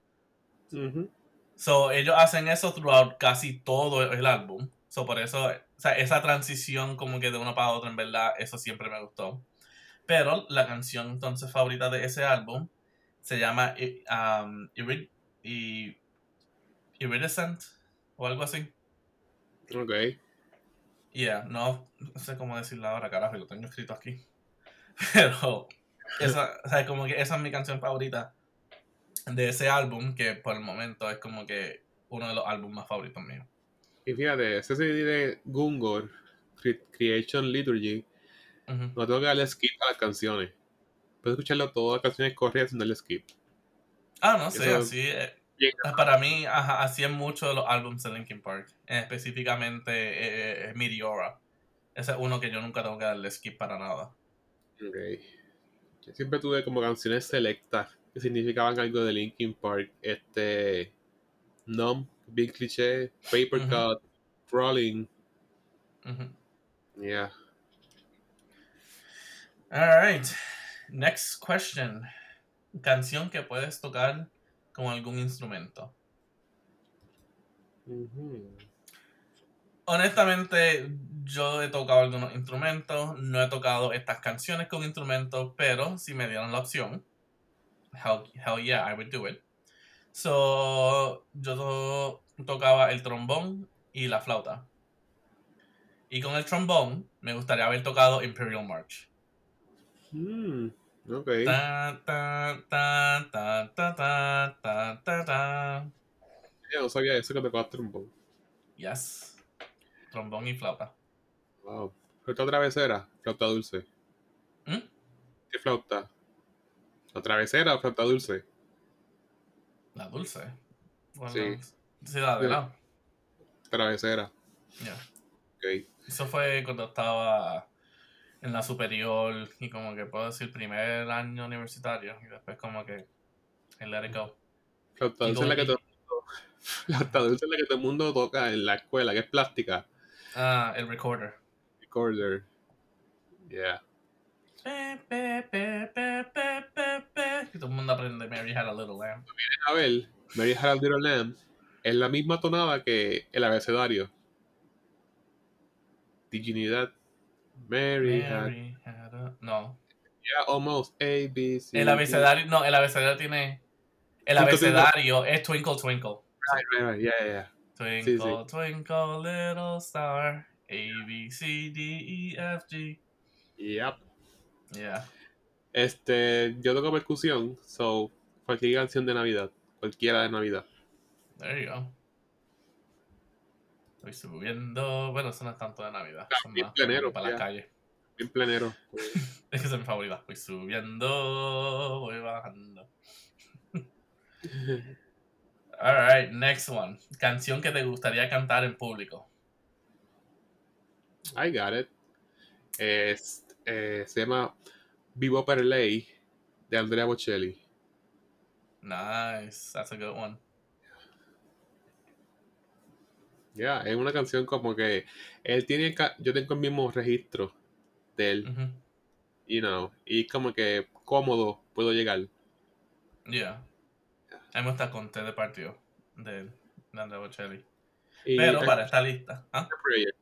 Ujú. So ellos hacen eso throughout casi todo el álbum. So por eso, o sea, esa transición como que de uno para otro, en verdad, eso siempre me gustó. Pero la canción entonces favorita de ese álbum se llama eh, um, Irid- I- Iridescent o algo así. Ok. Yeah, no, no sé cómo decirlo ahora, carajo, lo tengo escrito aquí. Pero, esa, o sea, como que esa es mi canción favorita de ese álbum, que por el momento es como que uno de los álbumes más favoritos míos. Y fíjate, ese CD de Gungor, Cre- Creation Liturgy, no tengo que darle skip a las canciones. Puedes escucharlo todas las canciones corridas sin darle skip. Ah, no sé, así eh, Bien. Para mí, ajá, así es mucho de los álbumes de Linkin Park. eh, específicamente eh, eh, Meteora. Ese es uno que yo nunca tengo que darle skip para nada. Ok. Yo siempre tuve como canciones selectas que significaban algo de Linkin Park. Este. Numb, Big Cliché, Paper. Cut, Crawling. Ujú. Yeah. Alright. Next question. Canción que puedes tocar con algún instrumento. Honestamente, yo he tocado algunos instrumentos, no he tocado estas canciones con instrumentos, pero si me dieran la opción, hell, hell yeah, I would do it. So, yo to- tocaba el trombón y la flauta. Y con el trombón, me gustaría haber tocado Imperial March. Mm, ok. Ta, ta, ta, ta, ta, ta, ta, ta, ta. Ya no sabía eso que tocaba trombón. Yes. Trombón y flauta. Wow. Flauta travesera, flauta dulce. ¿Mm? ¿Qué flauta? ¿La travesera o flauta dulce? La dulce. Bueno, Sí. Sí, la de lado. Travesera. Ya. Ok. Eso fue cuando estaba en la superior y como que puedo decir primer año universitario y después como que el let it go. Flauta Y dulce es la que todo dulce es la que todo el mundo toca en la escuela, que es plástica. Ah, el recorder. Recorder. Yeah. Pe, pe, pe, pe, pe, pe, pe. Y todo el mundo aprende Mary Had a Little Lamb. A ver, Mary Had a Little Lamb es la misma tonada que el abecedario. Dignidad. Mary. Mary had a... No. Yeah, almost. A, B, C. El abecedario, no, el abecedario tiene... El abecedario es Twinkle Twinkle. Right, right, right. Yeah, yeah. Twinkle, sí. twinkle, little star. A, B, C, D, E, F, G. Yep. Yeah. Este, yo toco percusión, so cualquier canción de Navidad, cualquiera de Navidad. There you go. Estoy subiendo. Bueno, eso no es tanto de Navidad. son bien más plenero, Para la calle. Bien plenero. Es que esa es mi favorita. Voy subiendo, voy bajando. Alright, next one. Canción que te gustaría cantar en público. I got it. Es, eh, se llama Vivo per Ley de Andrea Bocelli. Nice, that's a good one. Ya, es una canción como que él tiene, yo tengo el mismo registro de él, Ujú. you know, y como que cómodo puedo llegar. Yeah. A mí me gusta con T de partido de, de Andrea Bocelli. Y Pero para esta lista. ¿ah? escuchado Prayer.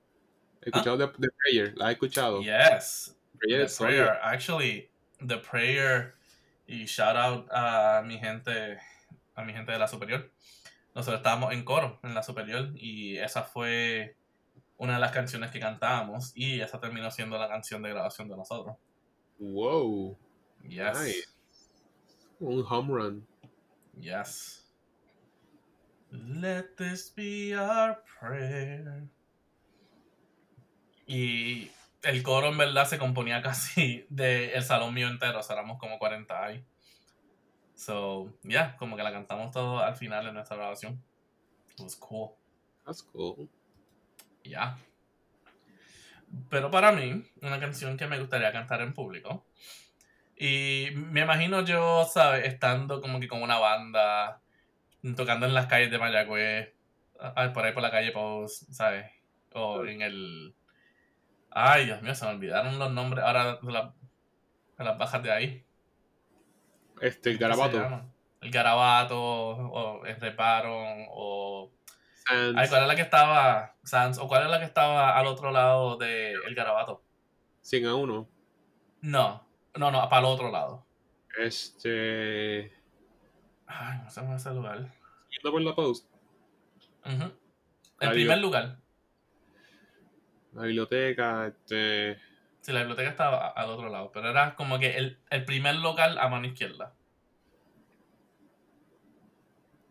He escuchado de, de Prayer, la he escuchado. Yes. Prayer The sólida. prayer. Actually, the prayer. Y shout out a mi gente. A mi gente de la superior. Nosotros estábamos en coro en la superior. Y esa fue una de las canciones que cantábamos. Y esa terminó siendo la canción de grabación de nosotros. Wow, Yes. Nice. un home run. Yes. Let this be our prayer. Y el coro en verdad se componía casi del el salón mío entero, o sea, éramos como 40 ahí. So, yeah, como que la cantamos todo al final de nuestra grabación. It was cool. That's cool. Ya. Pero para mí, una canción que me gustaría cantar en público. Y me imagino yo, ¿sabes? Estando como que con una banda, tocando en las calles de Mayagüez, por ahí por la calle Post, ¿sabes? O en el. Ay, Dios mío, se me olvidaron los nombres ahora de, la- de las bajas de ahí. Este, el ¿Cómo se garabato. El garabato, o el reparo, o. Sans. Ay, ¿cuál es la que estaba. Sans, o cuál es la que estaba al otro lado del garabato? 100 a 1. No, no, no, para el otro lado. Este. Ay, no sé cómo es ese lugar. Yendo por la post. Ujú. En Adiós. primer lugar. La biblioteca. Este. Sí, la biblioteca estaba al otro lado, pero era como que el, el primer local a mano izquierda.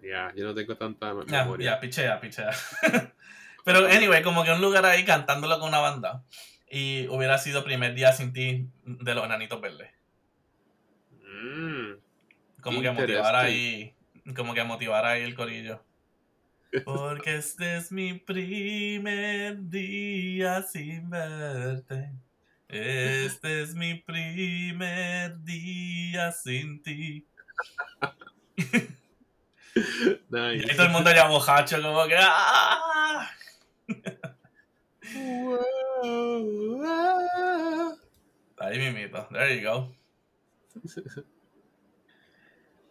Ya, yo no tengo tanta Ya, memoria. ya, pichea, pichea. pero, anyway, como que un lugar ahí cantándolo con una banda. Y hubiera sido primer día sin ti de los enanitos verdes. Mm, Como que motivar ahí. Como que motivar ahí el corillo. Porque este es mi primer día sin verte. Este es mi primer día sin ti. Y ahí nice. todo el mundo ya bojacho, como que. ¡ah! Ah. Ahí mimito. There you go.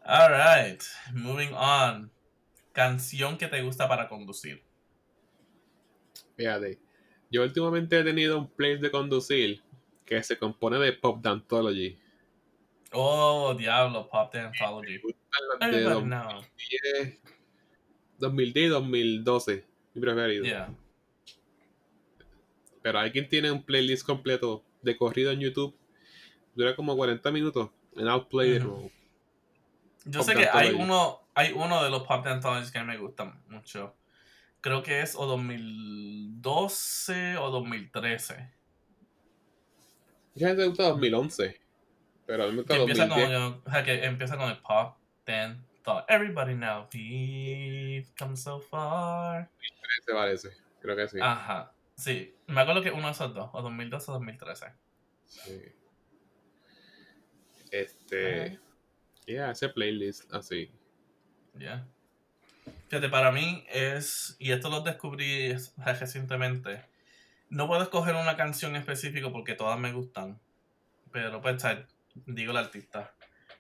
Alright. Moving on. Canción que te gusta para conducir. Fíjate, yo últimamente he tenido un playlist de conducir que se compone de pop Dantology. Oh, diablo, Pop Dance Anthology. De Everybody know. 2010, 2010 y 2012, mi preferido. Yeah. Pero hay quien tiene un playlist completo de corrido en YouTube. Dura como 40 minutos en Outplay de Ujú. nuevo. Yo Pop sé que hay uno, hay uno de los Pop Dance Anthologies que me gusta mucho. Creo que es o 2012 o 2013. Ya me gusta 2011. Pero a mí me gusta Que empieza, 2010. o sea, que empieza con el Pop Dance Thought. Everybody now, we've come so far. Se parece. Creo que sí. Ajá, sí. Me acuerdo que uno de esos dos, o 2012 o 2013. Sí. Este. Yeah, ese playlist así. Ya. Fíjate, para mí es, y esto lo descubrí recientemente, no puedo escoger una canción específica porque todas me gustan, pero pues, sea, digo el artista.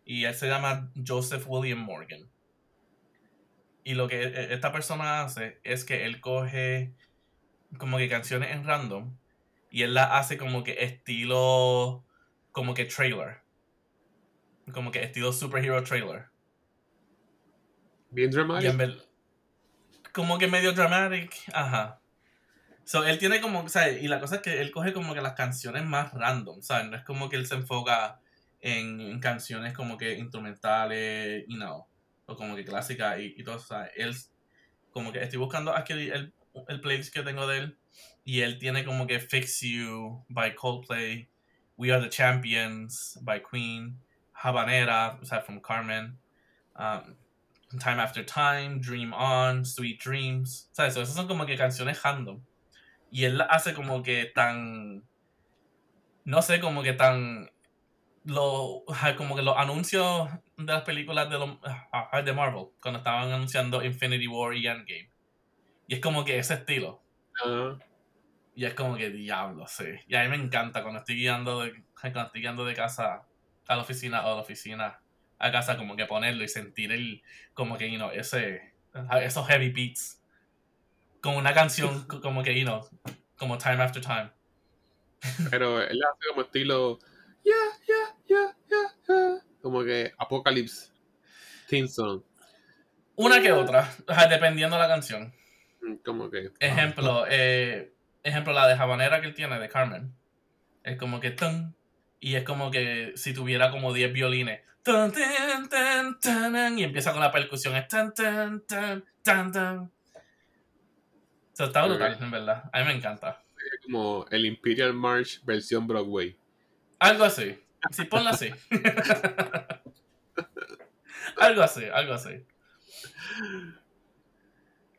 Y él se llama Joseph William Morgan. Y lo que e- esta persona hace es que él coge como que canciones en random y él las hace como que estilo, como que trailer. Como que estilo superhero trailer. Bien dramático. como que medio dramatic, ajá. So, él tiene como, ¿sabes? Y la cosa es que él coge como que las canciones más random, ¿sabes? No es como que él se enfoca en, canciones como que instrumentales, you know, o como que clásicas y, y todo ¿sabes? Él, como que estoy buscando aquí el, el playlist que tengo de él y él tiene como que Fix You by Coldplay, We Are the Champions by Queen, Habanera, o sea, from Carmen, um, Time After Time, Dream On, Sweet Dreams. ¿Sabes? Esas son como que canciones random. Y él hace como que tan. No sé, como que tan. Lo, como que los anuncios de las películas de, los, ajá, de Marvel, cuando estaban anunciando Infinity War y Endgame. Y es como que ese estilo. Ajá. Y es como que diablo, sí. Y a mí me encanta cuando estoy guiando de, cuando estoy guiando de casa a la oficina o de la oficina a casa, como que ponerlo y sentir el, como que, you know, ese, esos heavy beats. Con una canción co- como que, you know, como Time After Time. Pero él hace como estilo. Yeah, yeah, yeah, yeah, yeah. Como que Apocalypse. Theme song. Una que otra, dependiendo de la canción. Mm, Como que. Ejemplo, eh, ejemplo, la de Habanera que él tiene, de Carmen. Es como que tan, y es como que si tuviera como 10 violines. Tan, tan, tan, tan, tan, y empieza con la percusión. Es tan, tan, tan, tan, tan. So, está brutal, en verdad. A mí me encanta. Como el Imperial March versión Broadway. Algo así. Sí, ponlo así. algo así, algo así.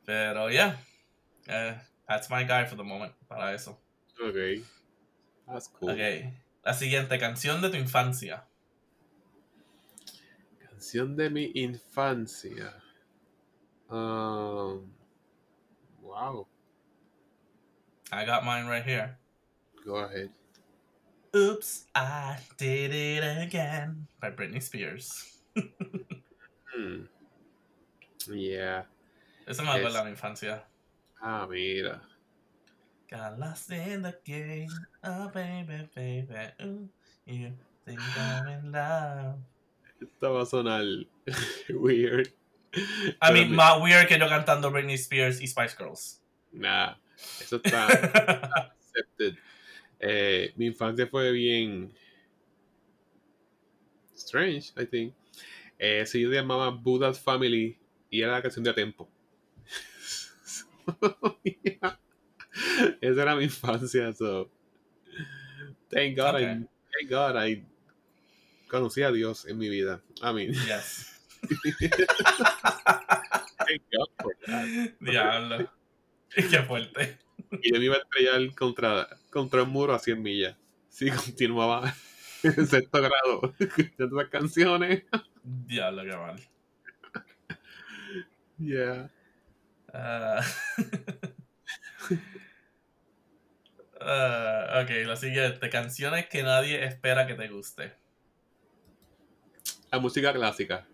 Pero ya. Yeah. that's my guy for the moment. Para eso. Ok. That's cool. Ok. La siguiente, canción de tu infancia. Canción de mi infancia. Um, wow. I got mine right here. Go ahead. Oops, I did it again. By Britney Spears. Hmm. Yeah. Eso me acuerda mi infancia. Ah, mira. Got lost in the game. Oh, baby, baby. Ooh, you think I'm in love. Esto va a sonar weird. Mean, mi- más weird que yo cantando Britney Spears y Spice Girls. Nah, eso está accepted. Eh, mi infancia fue bien strange, I think. Eh, se llamaba Buddha's Family y era la canción de Tempo. Yeah. Esa era mi infancia, so. Thank God, I, thank God I conocí a Dios en mi vida. I mean, yes. Diablo. Qué fuerte. Y yo me iba a estrellar contra, contra un muro a 100 millas. Si continuaba en sexto grado escuchando las canciones. Diablo, qué mal. Yeah. Ah. Ah, ok, la siguiente. Canciones que nadie espera que te guste. La música clásica.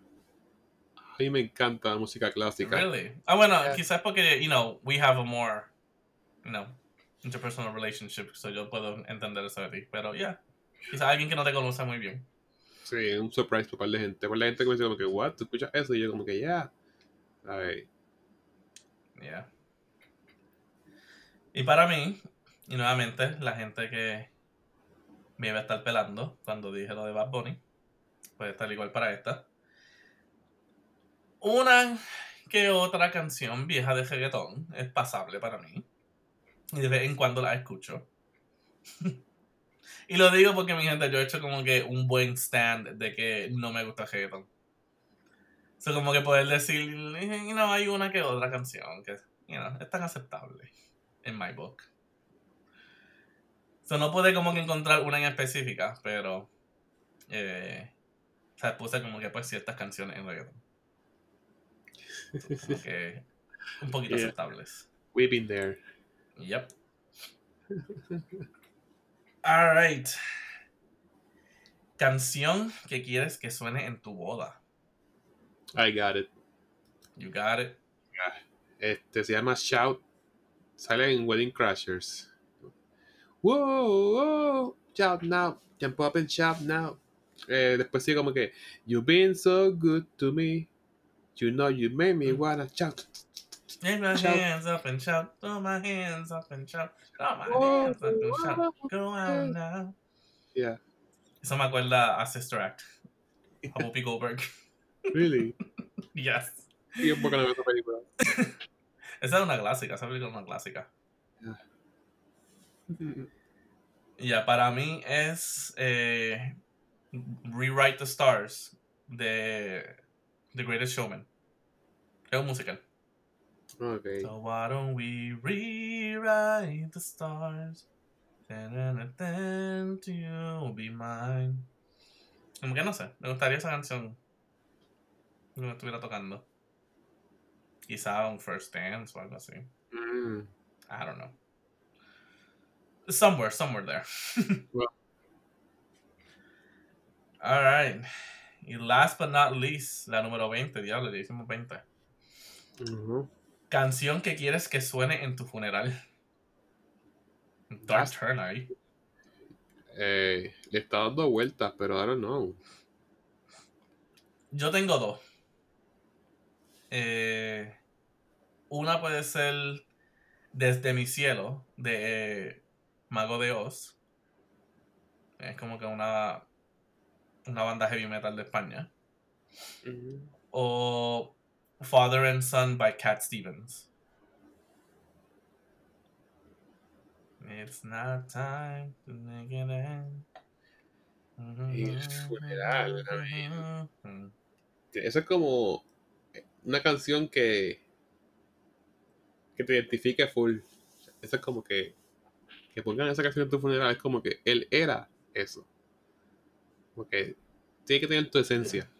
A mí me encanta la música clásica. Really? Ah, bueno, Yeah. quizás porque, you know, we have a more, you know, interpersonal relationship, so yo puedo entender eso de ti. Pero, yeah. Quizás alguien que no te conoce muy bien. Sí, un surprise para par de gente. Por la gente que me dice como que, what, ¿tú escuchas eso? Y yo como que, yeah. Ay, Yeah. Y para mí, y nuevamente, la gente que me iba a estar pelando cuando dije lo de Bad Bunny, puede estar igual para esta. Una que otra canción vieja de reggaetón es pasable para mí. Y de vez en cuando la escucho. y lo digo porque mi gente, yo he hecho como que un buen stand de que no me gusta reggaetón. So, como que poder decir, you know, hay una que otra canción que, you know, es tan aceptable en my book. So, no pude como que encontrar una en específica, pero, eh, o sea, puse como que pues ciertas canciones en reggaeton. Como que un poquito Yeah. aceptables. we've been there. Yep. Alright. Canción que quieres que suene en tu boda. I got it. You got it. Este se llama Shout. Sale en Wedding Crashers. Whoa, whoa, shout now. Jump up and shout now. Eh, después sigue como que You've been so good to me. You know you made me wanna shout. Take my Shout. hands up and shout. Throw my hands up and shout. Throw my Whoa, hands up and shout. Go out now. Yeah, Eso me acuerda a Sister Act. A Whoopi Goldberg. really. yes. Tiempo que no veo esa película. Esa es una clásica, esa película es una clásica. Y Ya, para mí es eh, Rewrite the Stars de The Greatest Showman. Es un musical. Ok. So why don't we rewrite the stars? Then to you will be mine. Como que no sé, me gustaría esa canción que me estuviera tocando. Quizá un First Dance o algo así. Mm. I don't know. Somewhere, somewhere there. Well. Alright. Y last but not least, la número 20, diablo, ya hicimos 20. Ujú. Canción que quieres que suene en tu funeral. Dark That's- turn ahí. Eh, le está dando vueltas, pero I don't know. Yo tengo dos. Eh, una puede ser Desde mi cielo, de eh, Mago de Oz. Es como que una, una banda heavy metal de España. Ujú. O Father and Son by Cat Stevens. It's not time to make it end. Y el funeral, I Mm. Eso es como una canción que que te identifique full. Eso es como que que pongan esa canción en tu funeral es como que él era eso. Porque tiene que tener tu esencia.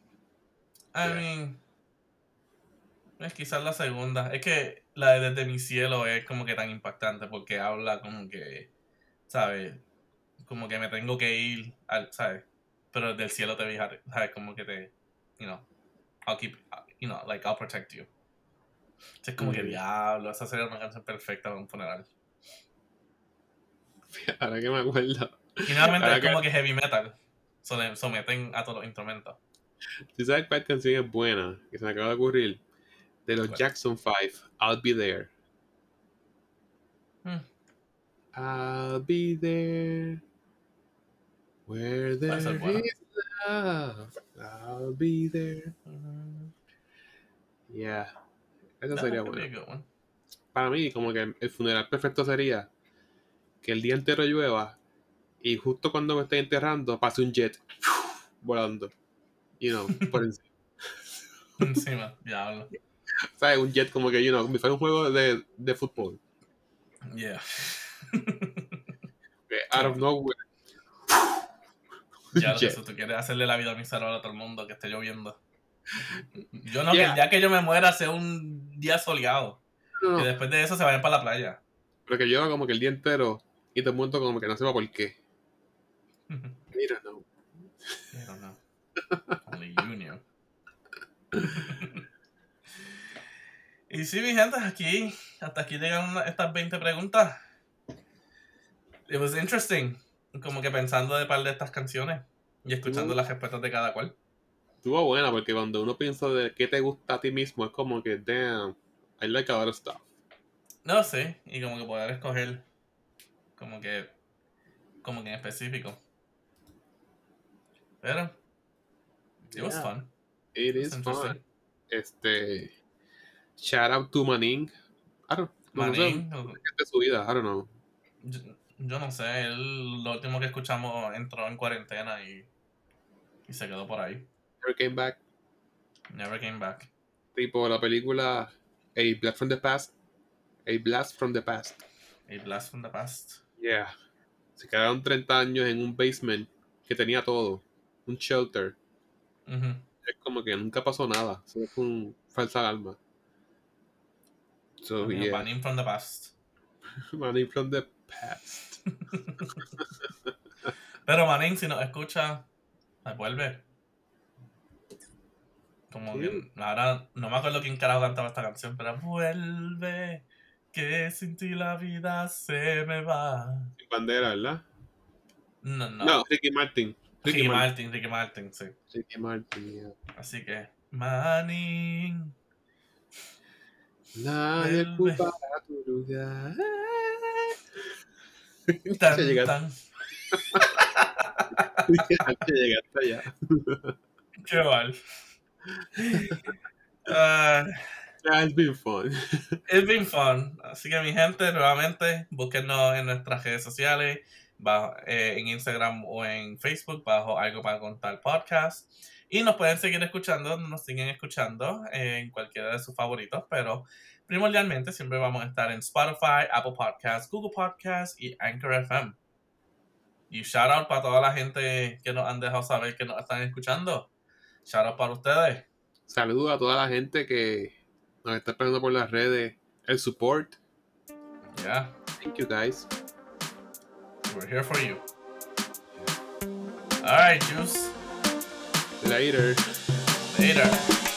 I Yeah. mean, Es quizás la segunda. Es que la de Desde mi cielo es como que tan impactante porque habla como que, ¿sabes? Como que me tengo que ir, al, ¿sabes? Pero del cielo te fijar, ¿sabes? Como que te, you know, I'll keep, you know, like I'll protect you. Es como que Mm. diablo, esa sería una canción perfecta para un funeral. Ahora que me acuerdo. Y nuevamente Ahora es que- como que heavy metal. So, le someten a todos los instrumentos. ¿Tú sabes cuál canción es buena? Que se me acaba de ocurrir. De los ¿Cuál? Jackson 5, I'll Be There. Hmm. I'll be there. Where there is love. I'll be there. Mm, Yeah. Esa sería buena. Para mí, como que el funeral perfecto sería que el día entero llueva y justo cuando me estoy enterrando pase un jet volando. You know, por encima. Encima, diablo. ¿Sabes? Un jet como que, you know, si fuera un juego de, de fútbol. Yeah. Que out of nowhere. Ya sé, tú quieres hacerle la vida miserable a todo el mundo que esté lloviendo. Yo no, que Yeah. el día que yo me muera sea un día soleado. No, Y no, después de eso se vayan para la playa. pero que llueva como que el día entero y todo el mundo como que no sepa por qué. Mira, no. I don't know. Only you knew. y sí, mi gente, aquí, hasta aquí llegan una- estas 20 preguntas. It was interesting. Como que pensando de par de estas canciones y escuchando Uh. las respuestas de cada cual. Estuvo buena porque cuando uno piensa de qué te gusta a ti mismo es como que, damn, I like a lot of stuff. No sé, y como que poder escoger como que como que en específico. Pero it was Yeah, fun. It It is fun. Este, shout out to Manning. I don't, no sé, de su vida, I don't know. yo, yo no sé, él lo último que escuchamos entró en cuarentena y, y se quedó por ahí. Never came back. Never came back. Tipo la película A Blast from the Past. A Blast from the Past. A blast from the past. Yeah. Se quedaron 30 años en un basement que tenía todo. Un shelter. Es como que nunca pasó nada. Fue un falsa alarma. So, yeah. From the past. Money from the past. Pero Manín, si nos escucha, me vuelve. Como Sí. que ahora no me acuerdo quién carajo cantaba esta canción, pero vuelve, que sin ti la vida se me va. Sin bandera, ¿verdad? No, no. No, Ricky Martin. Ricky, Martin. Martin, Ricky Martin, sí. Ricky Martin, yeah. Así que, Manning. Nadie ocupará tu lugar. Tan, Ya llegaste, tan. llegaste allá. Qué mal. Ah, Yeah, it's been fun. it's been fun. Así que mi gente, nuevamente, búsquenos en nuestras redes sociales, bajo, eh, en Instagram o en Facebook, bajo Algo para Contar Podcast. Y nos pueden seguir escuchando, nos siguen escuchando en cualquiera de sus favoritos, pero primordialmente siempre vamos a estar en Spotify, Apple Podcasts, Google Podcasts y Anchor FM. Y shout out para toda la gente que nos han dejado saber que nos están escuchando. Shout out para ustedes. Saludos a toda la gente que nos está esperando por las redes. El support. Yeah, Thank you guys. We're here for you. Alright, Juice. Later. Later.